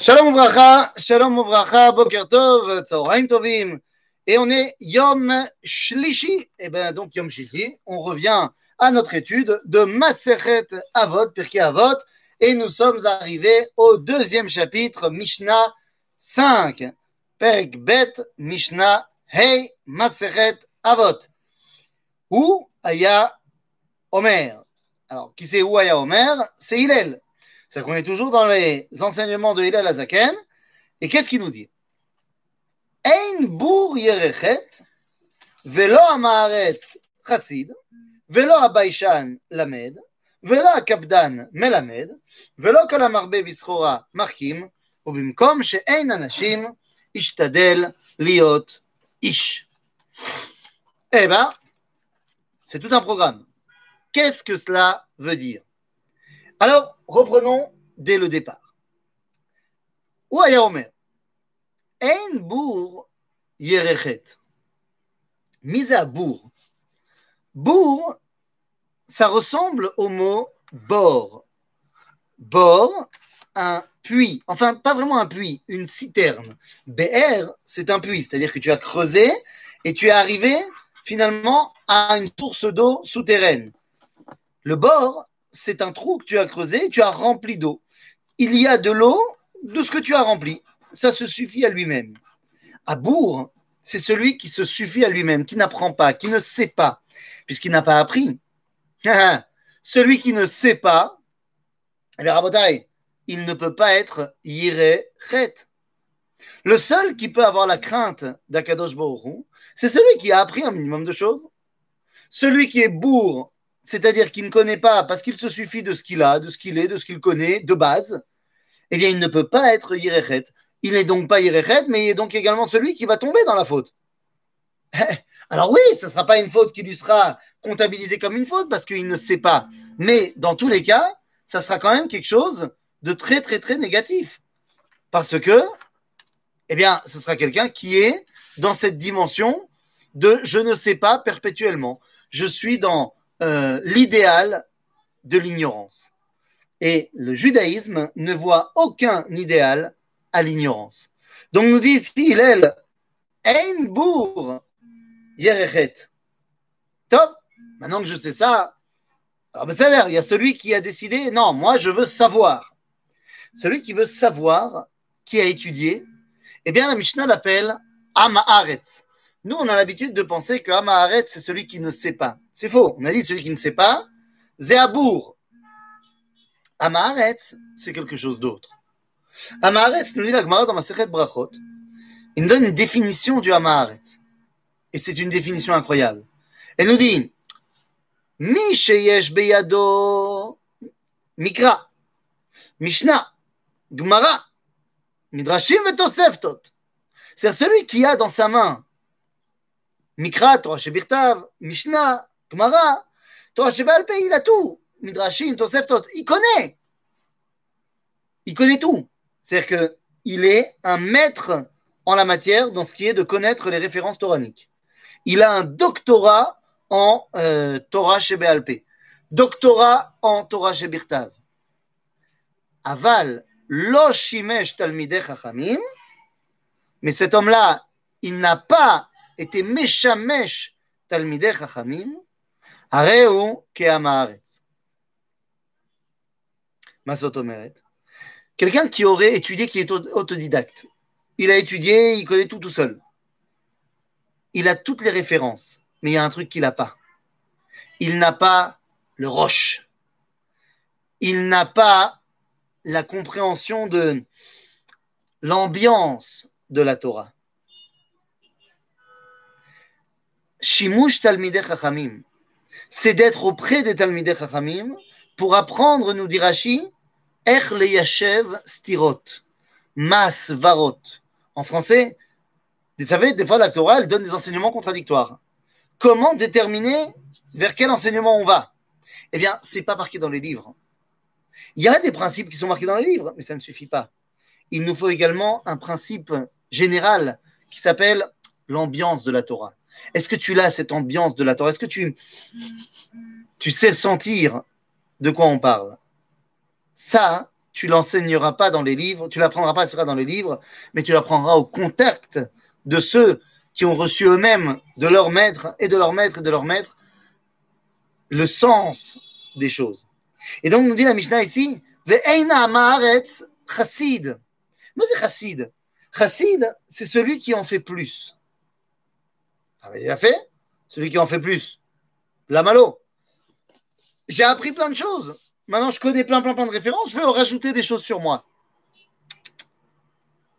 Shalom Uvracha, Shalom Uvracha, Boker Tov, Tzoraim Tovim. Et on est Yom Shlishi. Et bien donc Yom Shlishi, on revient à notre étude de Maseret Avot, Pirkei Avot. Et nous sommes arrivés au deuxième chapitre, Mishnah 5. Perk Bet, Mishnah Hey, Maseret Avot. Où Aya Omer? Alors, qui c'est où Aya Omer? C'est Hillel. C'est qu'on est toujours dans les enseignements de Hillel Azaken. Et qu'est-ce qu'il nous dit Ein bour yerechet, velo amaretz chassid, velo abaishan lamed, velo akabdan melamed, velo kol amarbe bischora markim, ובמקום שאין אנשים, השתדל להיות איש. Eh ben, c'est tout un programme. Qu'est-ce que cela veut dire Alors, reprenons dès le départ. Ou Ein bour yerechet. Mise à bourg. Bourg, ça ressemble au mot bord. Bord, un puits. Enfin, pas vraiment un puits, une citerne. BR, c'est un puits, c'est-à-dire que tu as creusé et tu es arrivé finalement à une source d'eau souterraine. Le bord, c'est un trou que tu as creusé tu as rempli d'eau. Il y a de l'eau de ce que tu as rempli. Ça se suffit à lui-même. À bourg, c'est celui qui se suffit à lui-même, qui n'apprend pas, qui ne sait pas, puisqu'il n'a pas appris. celui qui ne sait pas, il ne peut pas être yiré chet. Le seul qui peut avoir la crainte d'Akadosh Baruch c'est celui qui a appris un minimum de choses. Celui qui est bourg, c'est-à-dire qu'il ne connaît pas parce qu'il se suffit de ce qu'il a, de ce qu'il est, de ce qu'il connaît, de base, eh bien, il ne peut pas être Yirechet. Il n'est donc pas Yirechet, mais il est donc également celui qui va tomber dans la faute. Alors oui, ce ne sera pas une faute qui lui sera comptabilisée comme une faute parce qu'il ne sait pas. Mais dans tous les cas, ça sera quand même quelque chose de très, très, très négatif. Parce que, eh bien, ce sera quelqu'un qui est dans cette dimension de je ne sais pas perpétuellement. Je suis dans euh, l'idéal de l'ignorance. Et le judaïsme ne voit aucun idéal à l'ignorance. Donc nous dit ici, il est Ein bour yerechet. Top. Maintenant que je sais ça, alors ben ça il y a celui qui a décidé, non, moi je veux savoir. Celui qui veut savoir, qui a étudié, eh bien la Mishnah l'appelle Amaharet. Nous, on a l'habitude de penser que Amaharet, c'est celui qui ne sait pas. C'est faux. On a dit celui qui ne sait pas, Zéabour. Amaharet, c'est quelque chose d'autre. Amaharet, nous dit la Gemara dans ma Sechet Brachot, il nous donne une définition du Amaharet. Et c'est une définition incroyable. Elle nous dit, Mi beyado mikra, Mishnah, Gemara, Midrashim vetoseftot. C'est celui qui a dans sa main Mikra, Torah Shebirtav, Mishnah, Gemara, Torah Shebalpe, il a tout. Midrashim, Toseftot, il connaît. Il connaît tout. C'est-à-dire qu'il est un maître en la matière dans ce qui est de connaître les références toraniques. Il a un doctorat en euh, Torah Shebealpe, doctorat en Torah Shebirtav. Aval, lo shimesh talmidei chachamim, mais cet homme-là, il n'a pas été meshamesh talmidei chachamim, areu ke'amaretz. Masot Omeret. Quelqu'un qui aurait étudié, qui est autodidacte. Il a étudié, il connaît tout tout seul. Il a toutes les références, mais il y a un truc qu'il n'a pas. Il n'a pas le roche. Il n'a pas la compréhension de l'ambiance de la Torah. Shimush Talmidei Chachamim, c'est d'être auprès des Talmidei Chachamim pour apprendre, nous dit Rashi, Ech le Yashev Stirot, Mas Varot. En français, vous savez, des fois la Torah, elle donne des enseignements contradictoires. Comment déterminer vers quel enseignement on va? Eh bien, c'est pas marqué dans les livres. Il y a des principes qui sont marqués dans les livres, mais ça ne suffit pas. Il nous faut également un principe général qui s'appelle l'ambiance de la Torah. Est-ce que tu l'as, cette ambiance de la Torah? Est-ce que tu, tu sais sentir de quoi on parle? Ça, tu l'enseigneras pas dans les livres, tu l'apprendras pas sera dans les livres, mais tu l'apprendras au contact de ceux qui ont reçu eux-mêmes de leur maître et de leur maître et de leur maître le sens des choses. Et donc, nous dit la Mishnah ici, chassid. Mais c'est chassid. Chassid, c'est celui qui en fait plus. Il a fait Celui qui en fait plus. La malo. J'ai appris plein de choses. Maintenant, je connais plein, plein, plein de références. Je vais rajouter des choses sur moi.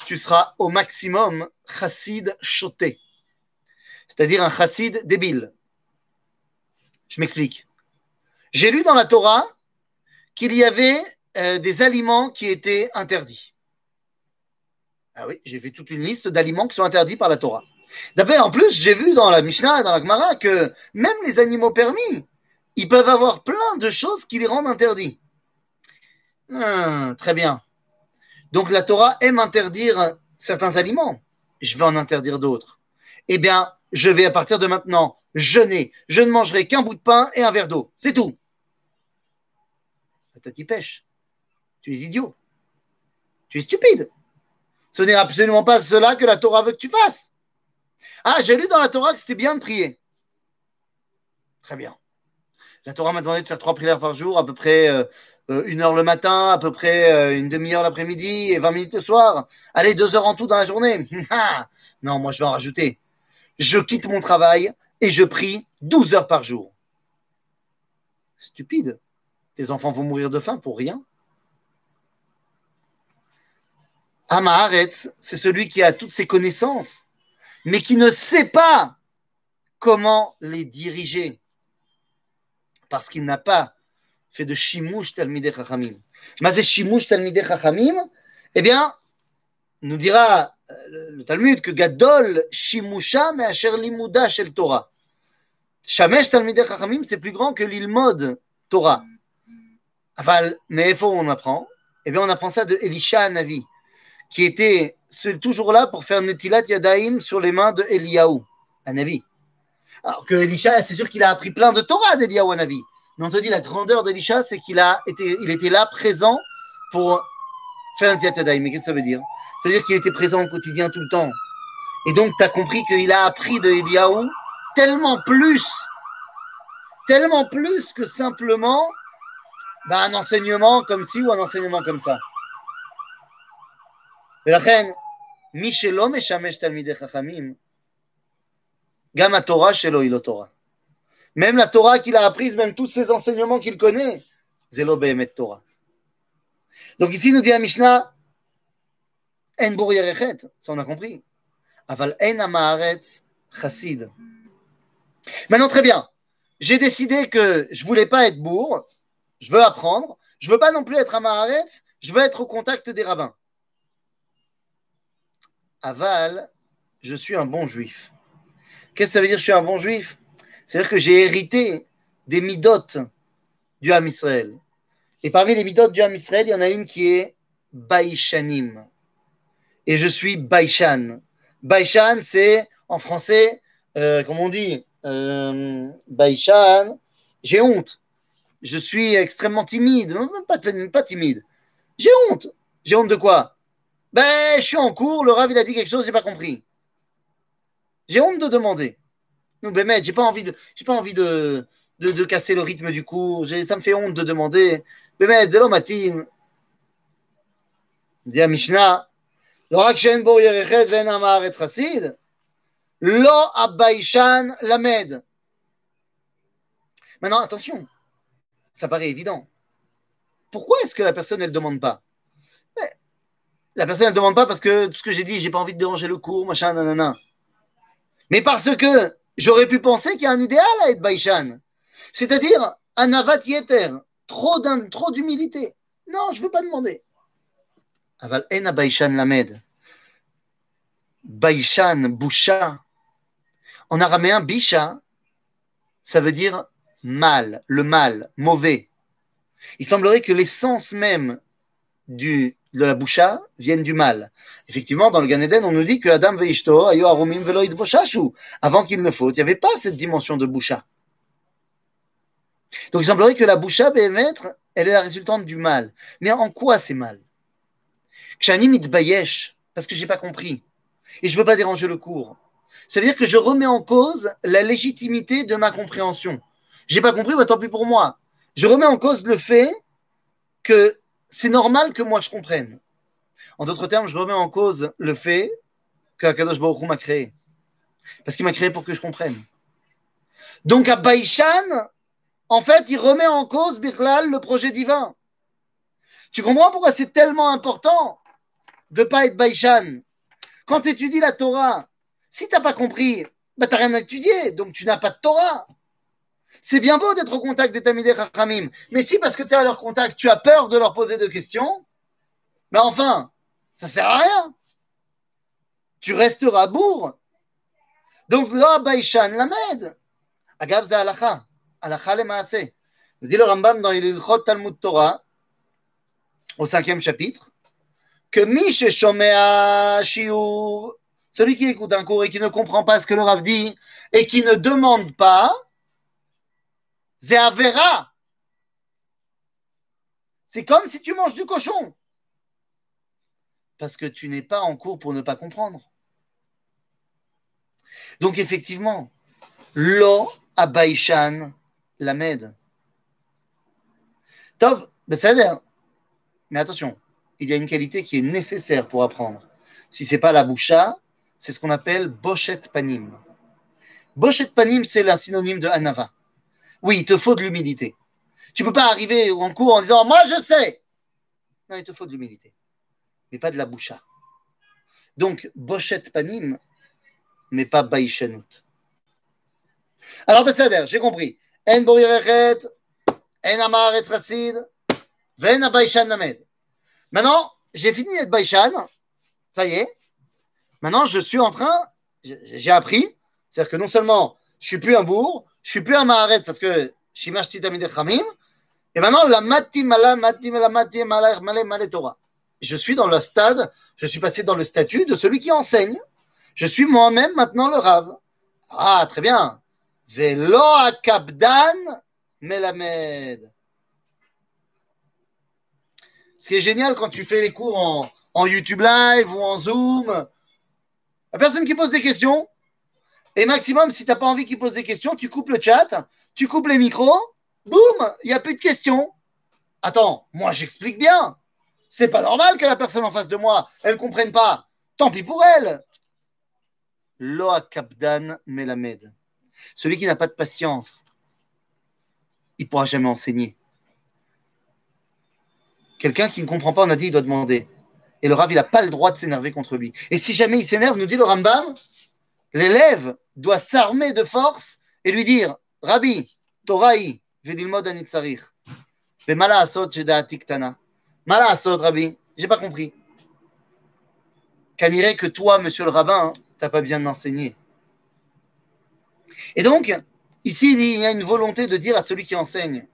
Tu seras au maximum chassid choté. C'est-à-dire un chassid débile. Je m'explique. J'ai lu dans la Torah qu'il y avait euh, des aliments qui étaient interdits. Ah oui, j'ai fait toute une liste d'aliments qui sont interdits par la Torah. D'abord, en plus, j'ai vu dans la Mishnah dans la Gemara que même les animaux permis, ils peuvent avoir plein de choses qui les rendent interdits. Hum, très bien. Donc la Torah aime interdire certains aliments. Je vais en interdire d'autres. Eh bien, je vais à partir de maintenant jeûner. Je ne mangerai qu'un bout de pain et un verre d'eau. C'est tout. La tête pêche. Tu es idiot. Tu es stupide. Ce n'est absolument pas cela que la Torah veut que tu fasses. Ah, j'ai lu dans la Torah que c'était bien de prier. Très bien. La Torah m'a demandé de faire trois prières par jour, à peu près euh, euh, une heure le matin, à peu près euh, une demi-heure l'après-midi et 20 minutes le soir. Allez, deux heures en tout dans la journée. Ah, non, moi je vais en rajouter. Je quitte mon travail et je prie 12 heures par jour. Stupide. Tes enfants vont mourir de faim pour rien. Amaharetz, c'est celui qui a toutes ses connaissances, mais qui ne sait pas comment les diriger, parce qu'il n'a pas fait de shimush talmidei chachamim. Mais shimush talmidei chachamim, eh bien, nous dira euh, le Talmud que gadol shimusha me'asher limuda shel Torah. Shamesh talmidei chachamim, c'est plus grand que l'ilmod Torah. Mais il faut on apprend Eh bien, on apprend ça de Elisha Navi qui était toujours là pour faire Netilat Yadaim sur les mains de Eliyahu, Navi. Alors que Elisha, c'est sûr qu'il a appris plein de Torah d'Eliyahu Navi. Mais on te dit la grandeur d'Elisha, c'est qu'il a été, il était là présent pour faire Netilat Yadaim. Mais qu'est-ce que ça veut dire? Ça veut dire qu'il était présent au quotidien tout le temps. Et donc, tu as compris qu'il a appris de Eliyahu tellement plus, tellement plus que simplement bah, un enseignement comme ci ou un enseignement comme ça. ולכן, מי שלא משמש תלמידי חכמים, גם התורה שלו היא לא תורה. Même la Torah qu'il a apprise, même tous ces enseignements qu'il connaît, c'est לא באמת Torah. Donc ici nous dit la Mishnah, En bour yerechet, ça on a compris. Aval en amaretz chassid. Maintenant très bien, j'ai décidé que je voulais pas être bourg, je veux apprendre, je veux pas non plus être amaretz, je veux être au contact des rabbins. Aval, je suis un bon juif. Qu'est-ce que ça veut dire je suis un bon juif? C'est-à-dire que j'ai hérité des midotes du Ham Israël. Et parmi les midotes du Ham Israël, il y en a une qui est Baïchanim. Et je suis Baïchan. Baïchan, c'est en français, euh, comment on dit euh, Baïchan, j'ai honte. Je suis extrêmement timide. Pas timide. J'ai honte. J'ai honte de quoi? Ben, je suis en cours, le Rav, il a dit quelque chose, j'ai pas compris. J'ai honte de demander. Non, ben, j'ai pas envie de, j'ai pas envie de, de, casser le rythme du cours. Ça me fait honte de demander. Ben, zelo matim. Dit à Mishnah, le Rav shen bo et chassid, lo abaishan lamed. Maintenant, attention, ça paraît évident. Pourquoi est-ce que la personne, elle demande pas? La personne ne demande pas parce que tout ce que j'ai dit, j'ai pas envie de déranger le cours, machin, nanana. Mais parce que j'aurais pu penser qu'il y a un idéal à être Baïchan. C'est-à-dire un avat yeter, trop d'humilité. Non, je ne veux pas demander. Aval en Baïchan lamed. Baïchan, boucha. En araméen, bisha, ça veut dire mal, le mal, mauvais. Il semblerait que l'essence même du de la boucha viennent du mal. Effectivement, dans le Gan Eden, on nous dit que Adam veishto ayo arumim velo Avant qu'il ne faute, il n'y avait pas cette dimension de boucha. Donc il semblerait que la boucha béhémètre, elle est la résultante du mal. Mais en quoi c'est mal? Parce que j'ai pas compris. Et je veux pas déranger le cours. Ça veut dire que je remets en cause la légitimité de ma compréhension. J'ai pas compris, bah, tant pis pour moi. Je remets en cause le fait que c'est normal que moi je comprenne. En d'autres termes, je remets en cause le fait qu'Akadosh Baruch m'a créé. Parce qu'il m'a créé pour que je comprenne. Donc à Baïchan, en fait, il remet en cause, Birlal, le projet divin. Tu comprends pourquoi c'est tellement important de ne pas être Baïchan Quand tu étudies la Torah, si tu n'as pas compris, bah, tu n'as rien à étudier, donc tu n'as pas de Torah. C'est bien beau d'être au contact des Tamidei Chachamim, mais si parce que tu es à leur contact, tu as peur de leur poser des questions, mais enfin, ça sert à rien. Tu resteras bourre. Donc là, Baïchan Lamed. Agav c'est halakha. Halakha le maase. Dit le Rambam dans l'Ilchot Talmud Torah, au cinquième chapitre, que Miche Shomea Shiur, celui qui écoute un cours et qui ne comprend pas ce que le Rav dit et qui ne demande pas, Avera. C'est comme si tu manges du cochon. Parce que tu n'es pas en cours pour ne pas comprendre. Donc effectivement, Lo Abaishan Lamed. Tov, l'air. Mais attention, il y a une qualité qui est nécessaire pour apprendre. Si ce n'est pas la boucha, c'est ce qu'on appelle bochet panim. Bochet panim, c'est la synonyme de anava. Oui, il te faut de l'humilité. Tu ne peux pas arriver en cours en disant Moi, je sais. Non, il te faut de l'humilité. Mais pas de la boucha. Donc, bochet panim, mais pas baïchanout. Alors, Besséder, j'ai compris. En borirachet, en amar et racid, ven abaïchan. Maintenant, j'ai fini d'être baïchan. Ça y est. Maintenant, je suis en train, j'ai appris. C'est-à-dire que non seulement je suis plus un bourg, je suis plus un maharet parce que shimash titamid chamim. Et maintenant, la mati mala, mati mala, mati mala, male, Torah. Je suis dans le stade, je suis passé dans le statut de celui qui enseigne. Je suis moi-même maintenant le rave. Ah, très bien. Velo akabdan melamed. Ce qui est génial quand tu fais les cours en, en YouTube Live ou en Zoom, la personne qui pose des questions, et maximum, si tu n'as pas envie qu'il pose des questions, tu coupes le chat, tu coupes les micros, boum, il n'y a plus de questions. Attends, moi j'explique bien. C'est pas normal que la personne en face de moi, elle ne comprenne pas. Tant pis pour elle. Loa Kapdan Melamed. Celui qui n'a pas de patience, il ne pourra jamais enseigner. Quelqu'un qui ne comprend pas, on a dit, il doit demander. Et le Rav, il n'a pas le droit de s'énerver contre lui. Et si jamais il s'énerve, nous dit le Rambam, l'élève doit s'armer de force et lui dire Rabbi, Toraï, Vedilmod Anitzarich, Mala Asod Tana. Mala Asod, Rabbi, j'ai pas compris. Qu'anirait que toi, monsieur le rabbin, tu t'as pas bien enseigné. Et donc, ici, il y a une volonté de dire à celui qui enseigne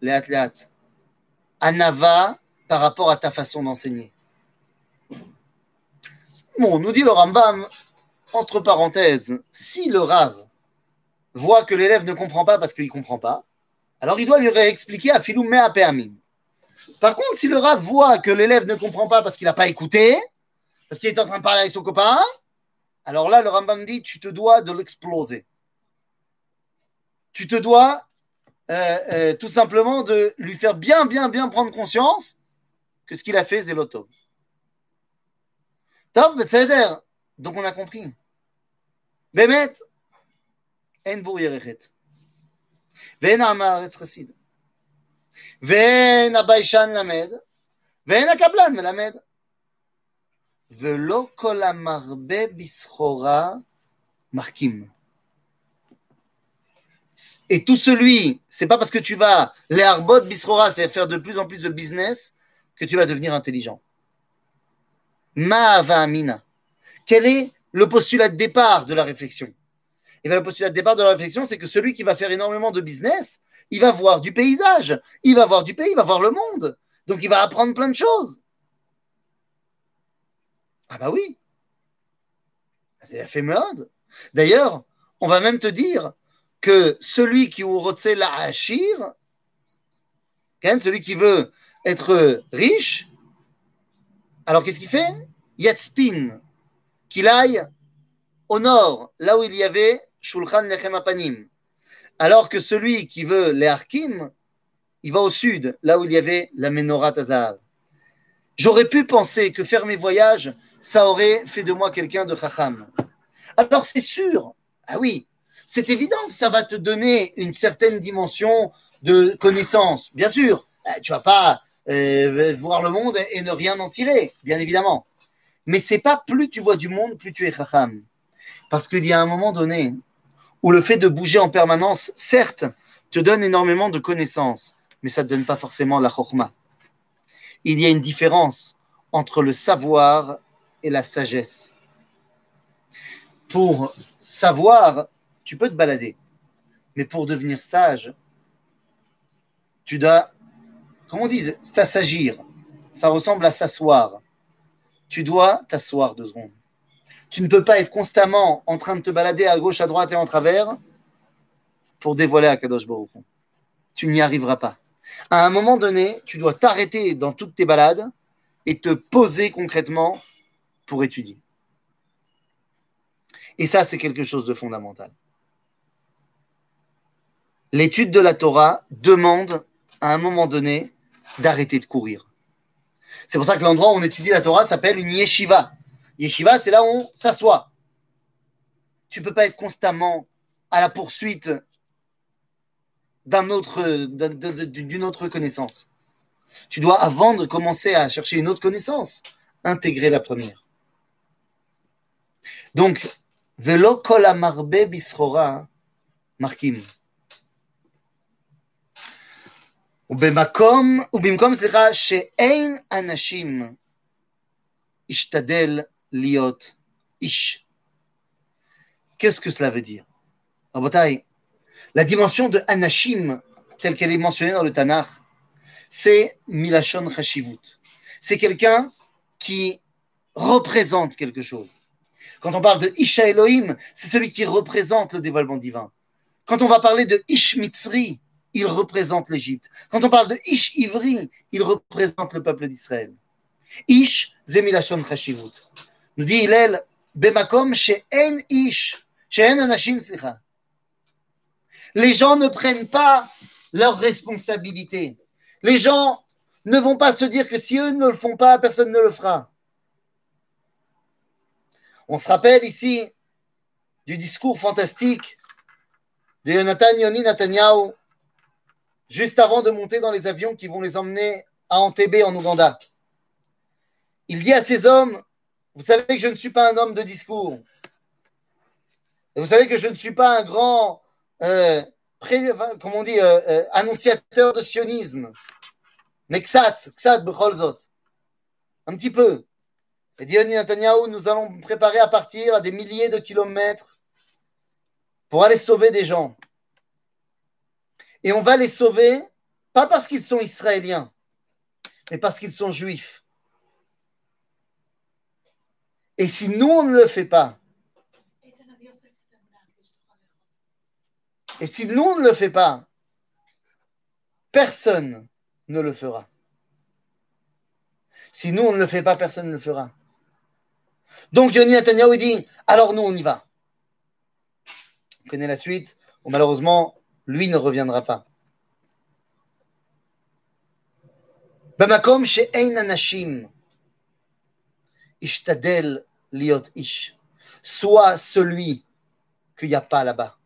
Léat, Léat, Anava par rapport à ta façon d'enseigner. Bon, nous dit le Rambam, entre parenthèses, si le Rav voit que l'élève ne comprend pas parce qu'il ne comprend pas, alors il doit lui réexpliquer à Filou Mea Permim. Par contre, si le Rav voit que l'élève ne comprend pas parce qu'il n'a pas écouté, parce qu'il est en train de parler avec son copain, alors là, le Rambam dit, tu te dois de l'exploser. Tu te dois euh, euh, tout simplement de lui faire bien, bien, bien prendre conscience que ce qu'il a fait, c'est l'auto. Top, donc on a compris. Bemet, en bour yerechet. Ven amaretz chassid. Ven abaishan lamed. Ven akablan melamed. ולא כל המרבה בסחורה markim. Et tout celui, c'est pas parce que tu vas les arbot bisrora, c'est faire de plus en plus de business, que tu vas devenir intelligent. Ma'ava amina. Quel est le postulat de départ de la réflexion Et bien, le postulat de départ de la réflexion, c'est que celui qui va faire énormément de business, il va voir du paysage, il va voir du pays, il va voir le monde. Donc, il va apprendre plein de choses. Ah bah oui. C'est mode. D'ailleurs, on va même te dire que celui qui urotse la hachir, celui qui veut être riche, alors qu'est-ce qu'il fait? Yatspin, qu'il aille au nord, là où il y avait Shulchan Nechem Apanim. Alors que celui qui veut les Harkim, il va au sud, là où il y avait la Menorah Tazav. J'aurais pu penser que faire mes voyages, ça aurait fait de moi quelqu'un de Chacham. Alors c'est sûr, ah oui, c'est évident que ça va te donner une certaine dimension de connaissance. Bien sûr, eh, tu vas pas euh, voir le monde et ne rien en tirer, bien évidemment. Mais c'est pas plus tu vois du monde, plus tu es Chacham. Parce qu'il y a un moment donné où le fait de bouger en permanence, certes, te donne énormément de connaissances, mais ça ne te donne pas forcément la chorma. Il y a une différence entre le savoir et la sagesse. Pour savoir, tu peux te balader, mais pour devenir sage, tu dois, comment on dit, s'assagir. Ça ressemble à s'asseoir. Tu dois t'asseoir deux secondes. Tu ne peux pas être constamment en train de te balader à gauche, à droite et en travers pour dévoiler à Kadosh. Tu n'y arriveras pas. À un moment donné, tu dois t'arrêter dans toutes tes balades et te poser concrètement pour étudier. Et ça, c'est quelque chose de fondamental. L'étude de la Torah demande à un moment donné d'arrêter de courir. C'est pour ça que l'endroit où on étudie la Torah s'appelle une yeshiva. Yeshiva, c'est là où on s'assoit. Tu ne peux pas être constamment à la poursuite d'un autre, d'une autre connaissance. Tu dois, avant de commencer à chercher une autre connaissance, intégrer la première. Donc, velo kol amarbe bisrora markim. ובמקום, ובמקום, סליחה, שאין אנשים השתדל liot ish. Qu'est-ce que cela veut dire La dimension de Anashim, telle qu'elle est mentionnée dans le Tanakh, c'est Milachon Hashivut. C'est quelqu'un qui représente quelque chose. Quand on parle de Isha Elohim, c'est celui qui représente le dévoilement divin. Quand on va parler de Ish Mitzri, il représente l'Égypte. Quand on parle de Ish Ivri, il représente le peuple d'Israël. Ish, Zemilachon Hashivut. Nous dit Hillel, Bemakom she'en ish, she'en anashim, Les gens ne prennent pas leurs responsabilités. Les gens ne vont pas se dire que si eux ne le font pas, personne ne le fera. On se rappelle ici du discours fantastique de Yonatan Yoni Netanyahu juste avant de monter dans les avions qui vont les emmener à Entebbe en Ouganda. Il dit à ces hommes vous savez que je ne suis pas un homme de discours. Vous savez que je ne suis pas un grand, euh, euh, euh, annonciateur de sionisme. Mais ksat, ksat becholzot. Un petit peu. Et dit Netanyahu, nous allons préparer à partir à des milliers de kilomètres pour aller sauver des gens. Et on va les sauver, pas parce qu'ils sont israéliens, mais parce qu'ils sont juifs. Et si nous, on ne le fait pas, et si nous, on ne le fait pas, personne ne le fera. Si nous, on ne le fait pas, personne ne le fera. Donc, Yoni Netanyahu, dit, alors nous, on y va. On connaît la suite. malheureusement, lui ne reviendra pas. chez Ein Anashim, Ishtadel liot ish. Soit celui qu'il n'y a pas là-bas.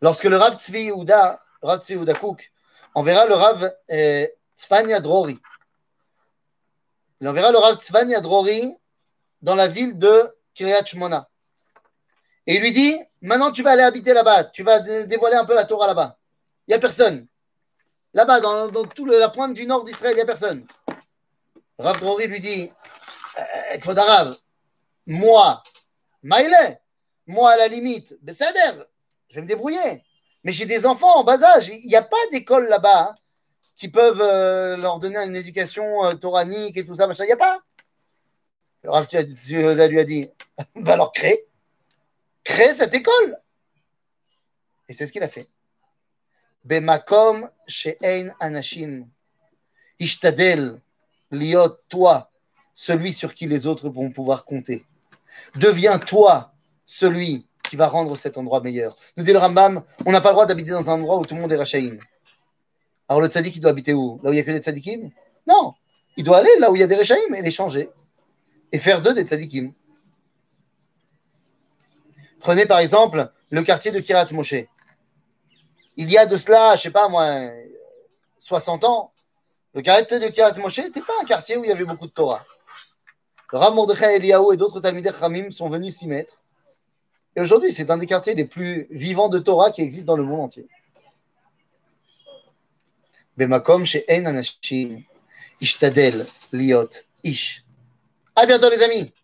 Lorsque le Rav Tzvi Yehuda, Rav Tzvi Yehuda Kouk, enverra le Rav eh, Drori. Il enverra le Rav Tzvania Drori dans la ville de Kiryat Shmona. Et il lui dit Maintenant, tu vas aller habiter là-bas. Tu vas dévoiler un peu la Torah là-bas. Il n'y a personne. Là-bas, dans, toute la pointe du nord d'Israël, il n'y a personne. Rav Drori lui dit Kvodarav, eh, moi, Maïle, moi à la limite, Bessader, je vais me débrouiller. Mais j'ai des enfants en bas âge. Il n'y a pas d'école là-bas hein, qui peuvent euh, leur donner une éducation euh, et tout ça. Il n'y a pas. Alors, Dieu, lui a dit, bah alors crée. Crée cette école. Et c'est ce qu'il a fait. Bemakom she'ein anashim. Ishtadel liot toi, celui sur qui les autres vont pouvoir compter. Deviens toi celui qui va rendre cet endroit meilleur. Nous dit le Rambam, on n'a pas le droit d'habiter dans un endroit où tout le monde est rachaïm. Alors le tzaddik, il doit habiter où? Là où il n'y a que des tzaddikim? Non, il doit aller là où il y a des rachaïm et les changer. Et faire d'eux des tzaddikim. Prenez par exemple le quartier de Kirat Moshe. Il y a de cela, je ne sais pas moi, 60 ans, le quartier de Kirat Moshe n'était pas un quartier où il y avait beaucoup de Torah. Le Rav Mordechai Eliyahu et d'autres Talmidei Ramim sont venus s'y mettre. Et aujourd'hui, c'est un des quartiers les plus vivants de Torah qui existent dans le monde entier. Bemakom chez Anashim, Ishtadel, Liot, Ish. À bientôt les amis